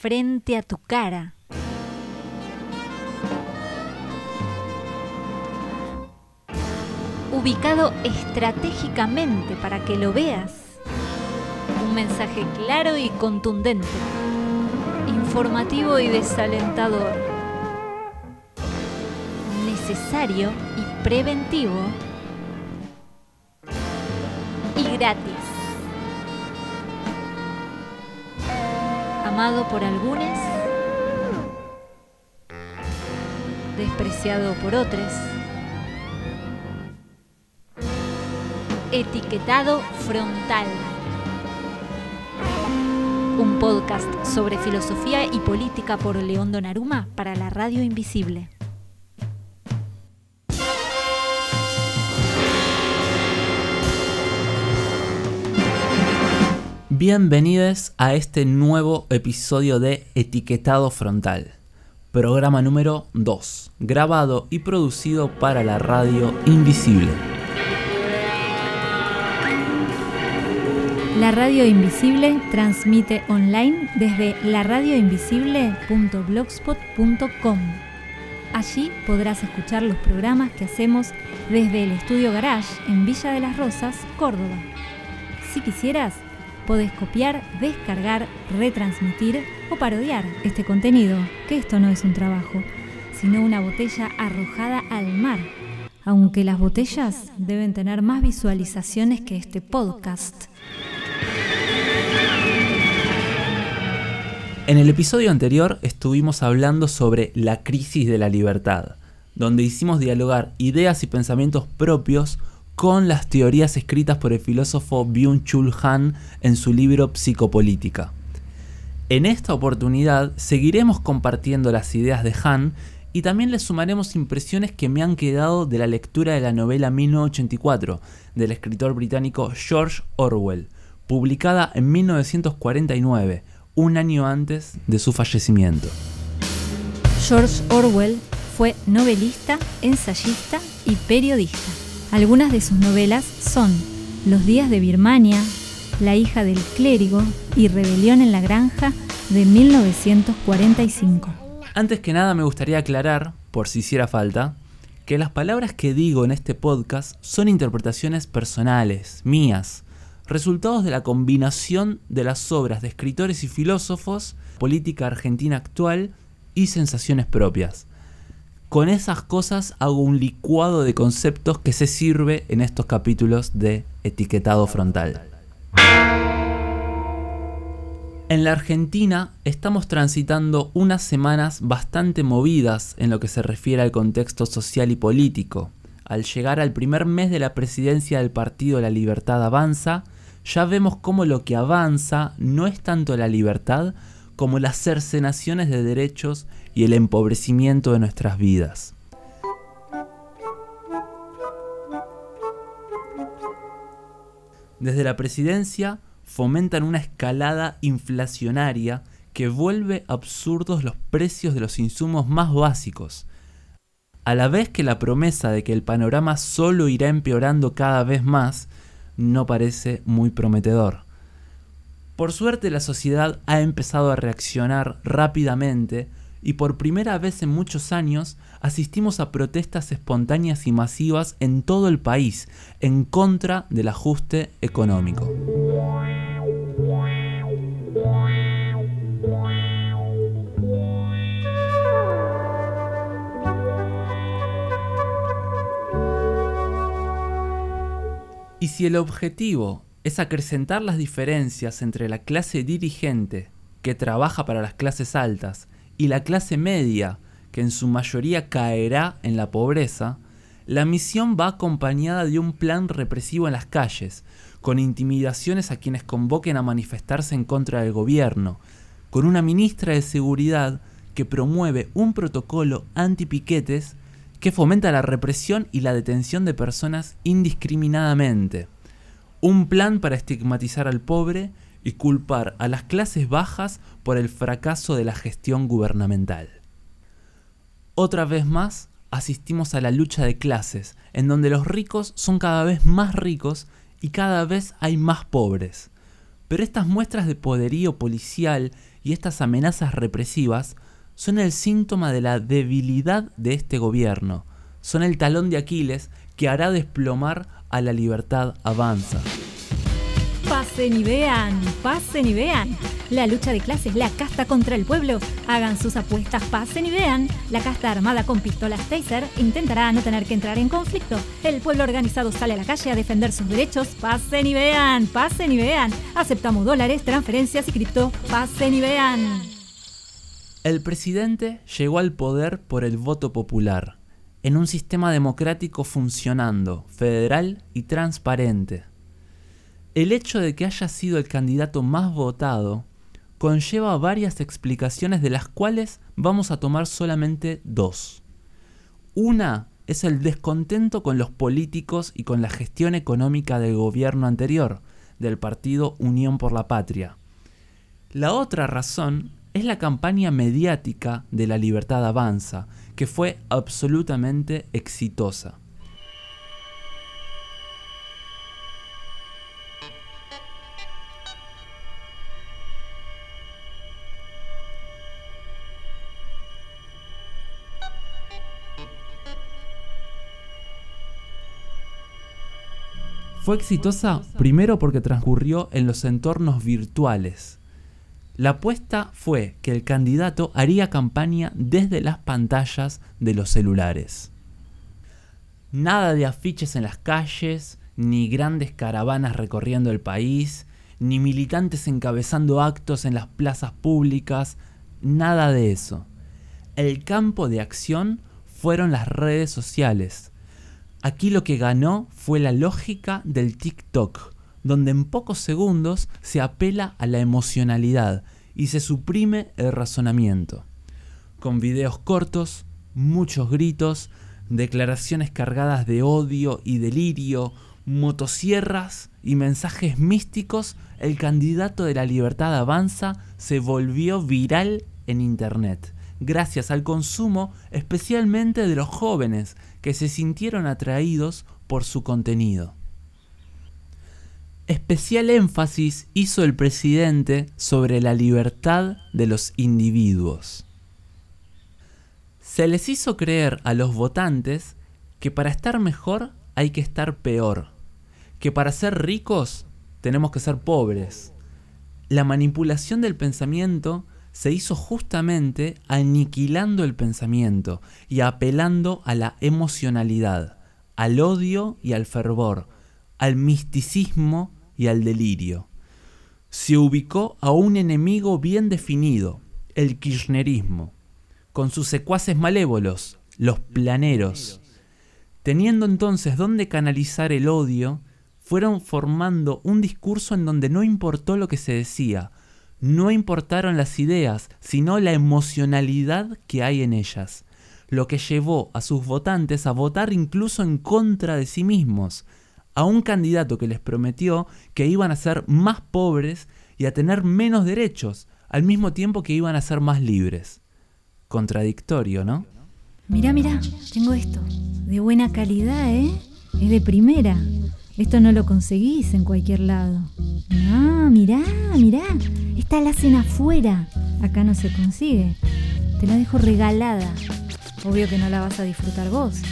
frente a tu cara. Ubicado estratégicamente para que lo veas. Un mensaje claro y contundente. Informativo y desalentador. Necesario y preventivo. Y gratis. Amado por algunos, despreciado por otros, etiquetado frontal. Un podcast sobre filosofía y política por León Donaruma para la radio invisible. Bienvenidos a este nuevo episodio de Etiquetado Frontal, programa número 2, grabado y producido para la radio Invisible. La radio Invisible transmite online desde laradioinvisible.blogspot.com. Allí podrás escuchar los programas que hacemos desde el estudio Garage en Villa de las Rosas, Córdoba. Si quisieras, podés copiar, descargar, retransmitir o parodiar este contenido, que esto no es un trabajo, sino una botella arrojada al mar, aunque las botellas deben tener más visualizaciones que este podcast. En el episodio anterior estuvimos hablando sobre la crisis de la libertad, donde hicimos dialogar ideas y pensamientos propios con las teorías escritas por el filósofo Byung-Chul Han en su libro Psicopolítica. En esta oportunidad seguiremos compartiendo las ideas de Han y también le sumaremos impresiones que me han quedado de la lectura de la novela 1984 del escritor británico George Orwell, publicada en 1949, un año antes de su fallecimiento. George Orwell fue novelista, ensayista y periodista. Algunas de sus novelas son Los días de Birmania, La hija del clérigo y Rebelión en la granja de 1945. Antes que nada me gustaría aclarar, por si hiciera falta, que las palabras que digo en este podcast son interpretaciones personales, mías, resultados de la combinación de las obras de escritores y filósofos, política argentina actual y sensaciones propias con esas cosas hago un licuado de conceptos que se sirve en estos capítulos de etiquetado frontal. En la Argentina estamos transitando unas semanas bastante movidas en lo que se refiere al contexto social y político. Al llegar al primer mes de la presidencia del partido La Libertad Avanza, ya vemos cómo lo que avanza no es tanto la libertad como las cercenaciones de derechos y el empobrecimiento de nuestras vidas. Desde la presidencia fomentan una escalada inflacionaria que vuelve absurdos los precios de los insumos más básicos, a la vez que la promesa de que el panorama solo irá empeorando cada vez más no parece muy prometedor. Por suerte la sociedad ha empezado a reaccionar rápidamente y por primera vez en muchos años asistimos a protestas espontáneas y masivas en todo el país en contra del ajuste económico. Y si el objetivo es acrecentar las diferencias entre la clase dirigente que trabaja para las clases altas y la clase media, que en su mayoría caerá en la pobreza, la misión va acompañada de un plan represivo en las calles, con intimidaciones a quienes convoquen a manifestarse en contra del gobierno, con una ministra de Seguridad que promueve un protocolo anti-piquetes que fomenta la represión y la detención de personas indiscriminadamente, un plan para estigmatizar al pobre y culpar a las clases bajas por el fracaso de la gestión gubernamental. Otra vez más, asistimos a la lucha de clases, en donde los ricos son cada vez más ricos y cada vez hay más pobres. Pero estas muestras de poderío policial y estas amenazas represivas son el síntoma de la debilidad de este gobierno, son el talón de Aquiles que hará desplomar a la libertad avanza. Pasen y vean, pasen y vean. La lucha de clases, la casta contra el pueblo. Hagan sus apuestas, pasen y vean. La casta armada con pistolas taser intentará no tener que entrar en conflicto. El pueblo organizado sale a la calle a defender sus derechos. Pasen y vean, pasen y vean. Aceptamos dólares, transferencias y cripto. Pasen y vean. El presidente llegó al poder por el voto popular, en un sistema democrático funcionando, federal y transparente. El hecho de que haya sido el candidato más votado conlleva varias explicaciones de las cuales vamos a tomar solamente dos. Una es el descontento con los políticos y con la gestión económica del gobierno anterior, del partido Unión por la Patria. La otra razón es la campaña mediática de la libertad avanza, que fue absolutamente exitosa. Fue exitosa primero porque transcurrió en los entornos virtuales. La apuesta fue que el candidato haría campaña desde las pantallas de los celulares. Nada de afiches en las calles, ni grandes caravanas recorriendo el país, ni militantes encabezando actos en las plazas públicas, nada de eso. El campo de acción fueron las redes sociales, Aquí lo que ganó fue la lógica del TikTok, donde en pocos segundos se apela a la emocionalidad y se suprime el razonamiento. Con videos cortos, muchos gritos, declaraciones cargadas de odio y delirio, motosierras y mensajes místicos, el candidato de la libertad avanza se volvió viral en Internet, gracias al consumo especialmente de los jóvenes, que se sintieron atraídos por su contenido. Especial énfasis hizo el presidente sobre la libertad de los individuos. Se les hizo creer a los votantes que para estar mejor hay que estar peor, que para ser ricos tenemos que ser pobres. La manipulación del pensamiento se hizo justamente aniquilando el pensamiento y apelando a la emocionalidad, al odio y al fervor, al misticismo y al delirio. Se ubicó a un enemigo bien definido, el kirchnerismo, con sus secuaces malévolos, los planeros. Teniendo entonces dónde canalizar el odio, fueron formando un discurso en donde no importó lo que se decía, no importaron las ideas, sino la emocionalidad que hay en ellas, lo que llevó a sus votantes a votar incluso en contra de sí mismos, a un candidato que les prometió que iban a ser más pobres y a tener menos derechos, al mismo tiempo que iban a ser más libres. Contradictorio, ¿no? Mira, mira, tengo esto. De buena calidad, ¿eh? Es de primera. Esto no lo conseguís en cualquier lado. Ah, mirá, mirá. Está la cena afuera. Acá no se consigue. Te la dejo regalada. Obvio que no la vas a disfrutar vos.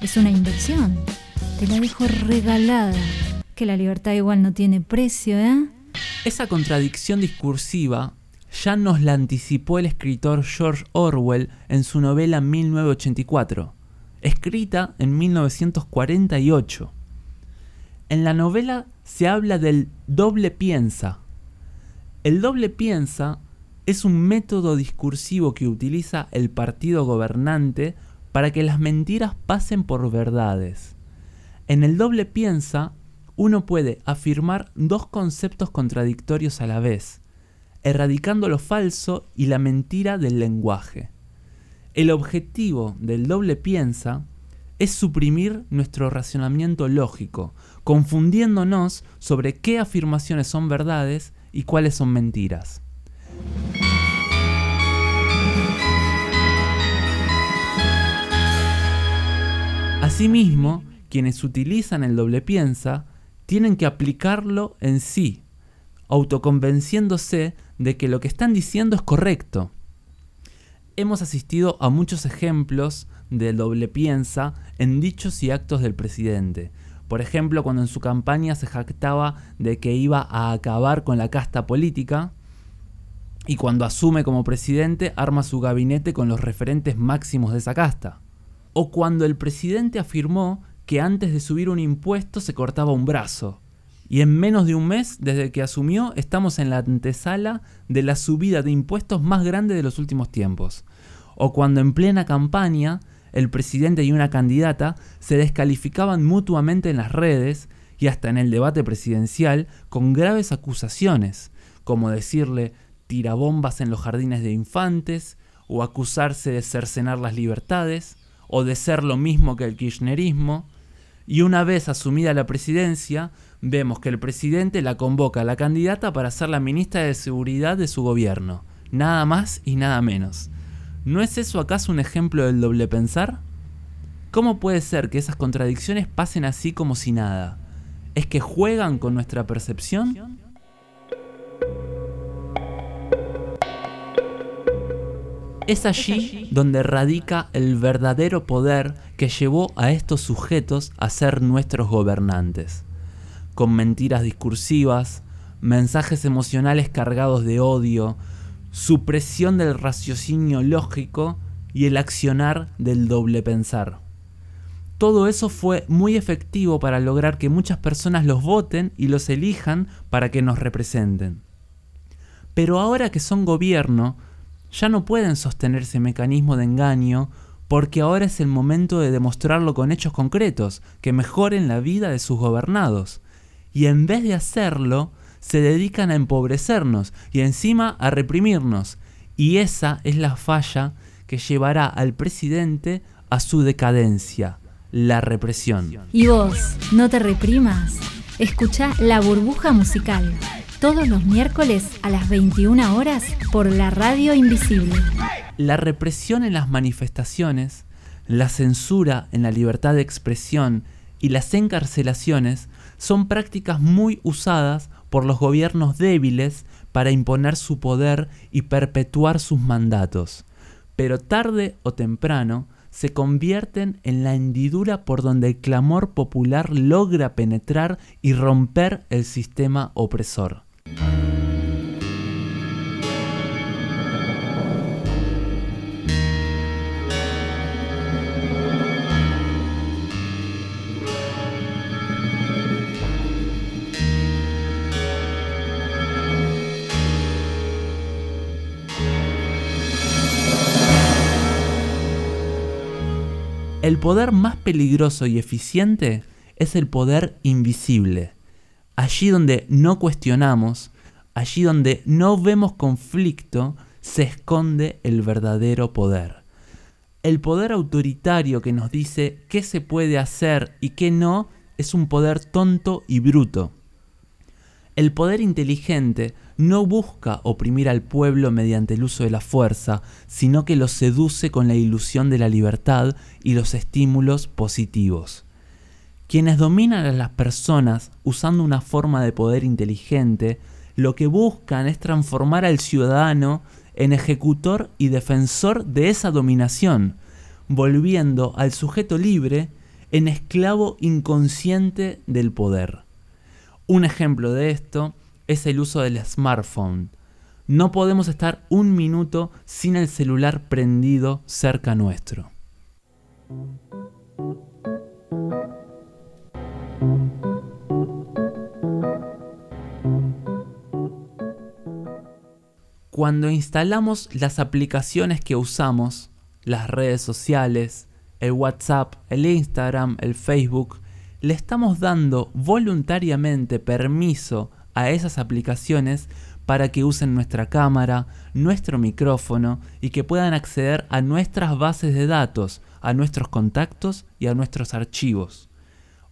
Es una inversión. Te la dejo regalada. Que la libertad igual no tiene precio, ¿eh? Esa contradicción discursiva ya nos la anticipó el escritor George Orwell en su novela 1984, escrita en 1948. En la novela se habla del doble piensa, el doble piensa es un método discursivo que utiliza el partido gobernante para que las mentiras pasen por verdades. En el doble piensa, uno puede afirmar dos conceptos contradictorios a la vez, erradicando lo falso y la mentira del lenguaje. El objetivo del doble piensa es suprimir nuestro racionamiento lógico, confundiéndonos sobre qué afirmaciones son verdades y cuáles son mentiras. Asimismo, quienes utilizan el doble piensa tienen que aplicarlo en sí, autoconvenciéndose de que lo que están diciendo es correcto. Hemos asistido a muchos ejemplos de doble piensa en dichos y actos del presidente. Por ejemplo, cuando en su campaña se jactaba de que iba a acabar con la casta política, y cuando asume como presidente arma su gabinete con los referentes máximos de esa casta. O cuando el presidente afirmó que antes de subir un impuesto se cortaba un brazo. Y en menos de un mes, desde que asumió, estamos en la antesala de la subida de impuestos más grande de los últimos tiempos. O cuando en plena campaña el presidente y una candidata se descalificaban mutuamente en las redes y hasta en el debate presidencial con graves acusaciones, como decirle tirabombas en los jardines de infantes, o acusarse de cercenar las libertades, o de ser lo mismo que el kirchnerismo, y una vez asumida la presidencia, vemos que el presidente la convoca a la candidata para ser la ministra de Seguridad de su gobierno, nada más y nada menos. ¿No es eso acaso un ejemplo del doble pensar? ¿Cómo puede ser que esas contradicciones pasen así como si nada? ¿Es que juegan con nuestra percepción? Es allí donde radica el verdadero poder que llevó a estos sujetos a ser nuestros gobernantes. Con mentiras discursivas, mensajes emocionales cargados de odio, supresión del raciocinio lógico y el accionar del doble pensar. Todo eso fue muy efectivo para lograr que muchas personas los voten y los elijan para que nos representen. Pero ahora que son gobierno, ya no pueden sostener ese mecanismo de engaño porque ahora es el momento de demostrarlo con hechos concretos que mejoren la vida de sus gobernados. Y en vez de hacerlo, se dedican a empobrecernos y encima a reprimirnos. Y esa es la falla que llevará al presidente a su decadencia, la represión. Y vos, no te reprimas. Escucha La Burbuja Musical, todos los miércoles a las 21 horas por la Radio Invisible. La represión en las manifestaciones, la censura en la libertad de expresión y las encarcelaciones son prácticas muy usadas por los gobiernos débiles para imponer su poder y perpetuar sus mandatos, pero tarde o temprano se convierten en la hendidura por donde el clamor popular logra penetrar y romper el sistema opresor. El poder más peligroso y eficiente es el poder invisible. Allí donde no cuestionamos, allí donde no vemos conflicto, se esconde el verdadero poder. El poder autoritario que nos dice qué se puede hacer y qué no es un poder tonto y bruto. El poder inteligente no busca oprimir al pueblo mediante el uso de la fuerza, sino que lo seduce con la ilusión de la libertad y los estímulos positivos. Quienes dominan a las personas usando una forma de poder inteligente, lo que buscan es transformar al ciudadano en ejecutor y defensor de esa dominación, volviendo al sujeto libre en esclavo inconsciente del poder. Un ejemplo de esto es el uso del smartphone. No podemos estar un minuto sin el celular prendido cerca nuestro. Cuando instalamos las aplicaciones que usamos, las redes sociales, el WhatsApp, el Instagram, el Facebook, le estamos dando voluntariamente permiso a esas aplicaciones para que usen nuestra cámara, nuestro micrófono y que puedan acceder a nuestras bases de datos, a nuestros contactos y a nuestros archivos.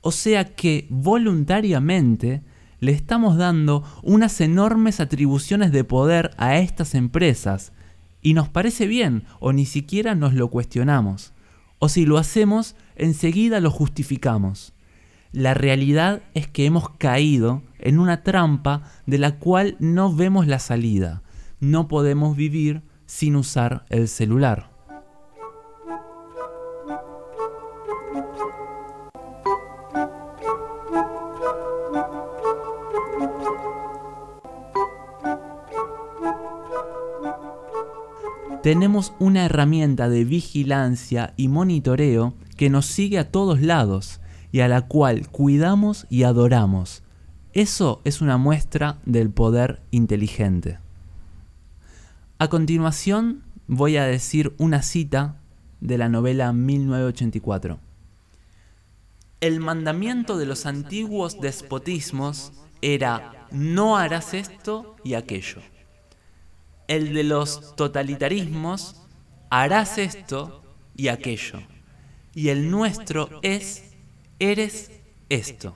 O sea que voluntariamente le estamos dando unas enormes atribuciones de poder a estas empresas y nos parece bien o ni siquiera nos lo cuestionamos. O si lo hacemos, enseguida lo justificamos. La realidad es que hemos caído en una trampa de la cual no vemos la salida. No podemos vivir sin usar el celular. Tenemos una herramienta de vigilancia y monitoreo que nos sigue a todos lados y a la cual cuidamos y adoramos. Eso es una muestra del poder inteligente. A continuación voy a decir una cita de la novela 1984. El mandamiento de los antiguos despotismos era no harás esto y aquello el de los totalitarismos, harás esto y aquello. Y el nuestro es, eres esto.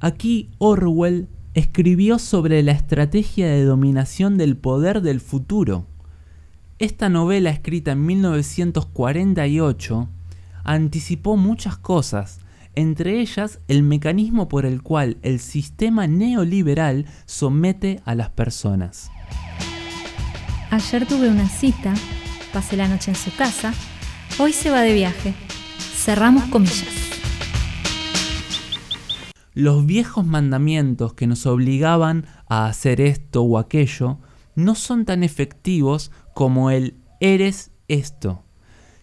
Aquí Orwell escribió sobre la estrategia de dominación del poder del futuro. Esta novela escrita en 1948 anticipó muchas cosas entre ellas el mecanismo por el cual el sistema neoliberal somete a las personas. Ayer tuve una cita, pasé la noche en su casa, hoy se va de viaje. Cerramos comillas. Los viejos mandamientos que nos obligaban a hacer esto o aquello no son tan efectivos como el eres esto,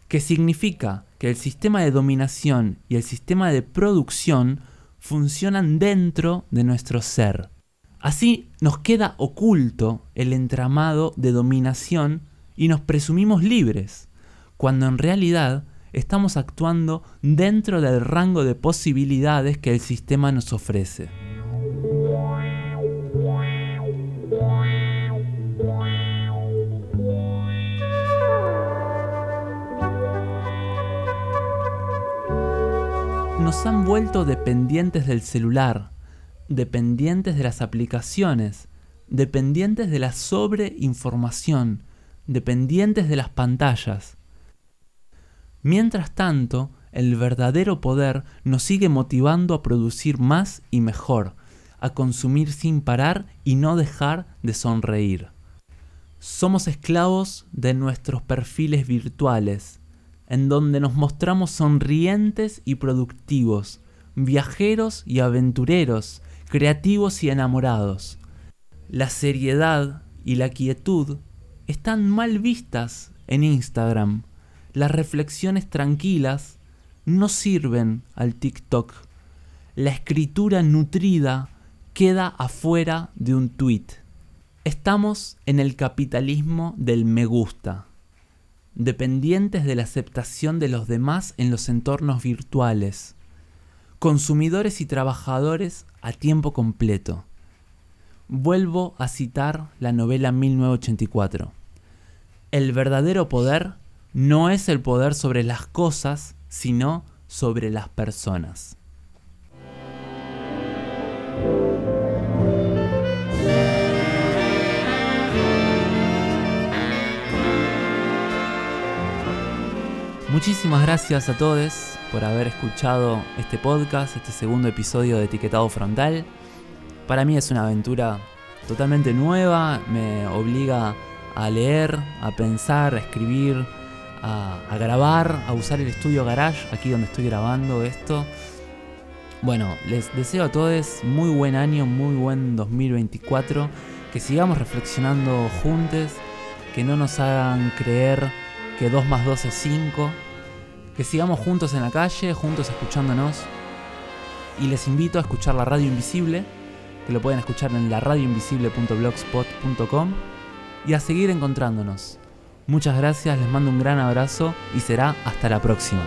que significa que el sistema de dominación y el sistema de producción funcionan dentro de nuestro ser. Así nos queda oculto el entramado de dominación y nos presumimos libres, cuando en realidad estamos actuando dentro del rango de posibilidades que el sistema nos ofrece. Nos han vuelto dependientes del celular, dependientes de las aplicaciones, dependientes de la sobreinformación, dependientes de las pantallas. Mientras tanto, el verdadero poder nos sigue motivando a producir más y mejor, a consumir sin parar y no dejar de sonreír. Somos esclavos de nuestros perfiles virtuales, en donde nos mostramos sonrientes y productivos, viajeros y aventureros, creativos y enamorados. La seriedad y la quietud están mal vistas en Instagram. Las reflexiones tranquilas no sirven al TikTok. La escritura nutrida queda afuera de un tweet. Estamos en el capitalismo del me gusta dependientes de la aceptación de los demás en los entornos virtuales, consumidores y trabajadores a tiempo completo. Vuelvo a citar la novela 1984. El verdadero poder no es el poder sobre las cosas, sino sobre las personas. Muchísimas gracias a todos por haber escuchado este podcast, este segundo episodio de Etiquetado Frontal. Para mí es una aventura totalmente nueva, me obliga a leer, a pensar, a escribir, a, grabar, a usar el estudio Garage, aquí donde estoy grabando esto. Bueno, les deseo a todos muy buen año, muy buen 2024, que sigamos reflexionando juntos, que no nos hagan creer que 2 más 2 es 5, que sigamos juntos en la calle, juntos escuchándonos. Y les invito a escuchar la radio invisible, que lo pueden escuchar en la radioinvisible.blogspot.com y a seguir encontrándonos. Muchas gracias, les mando un gran abrazo y será hasta la próxima.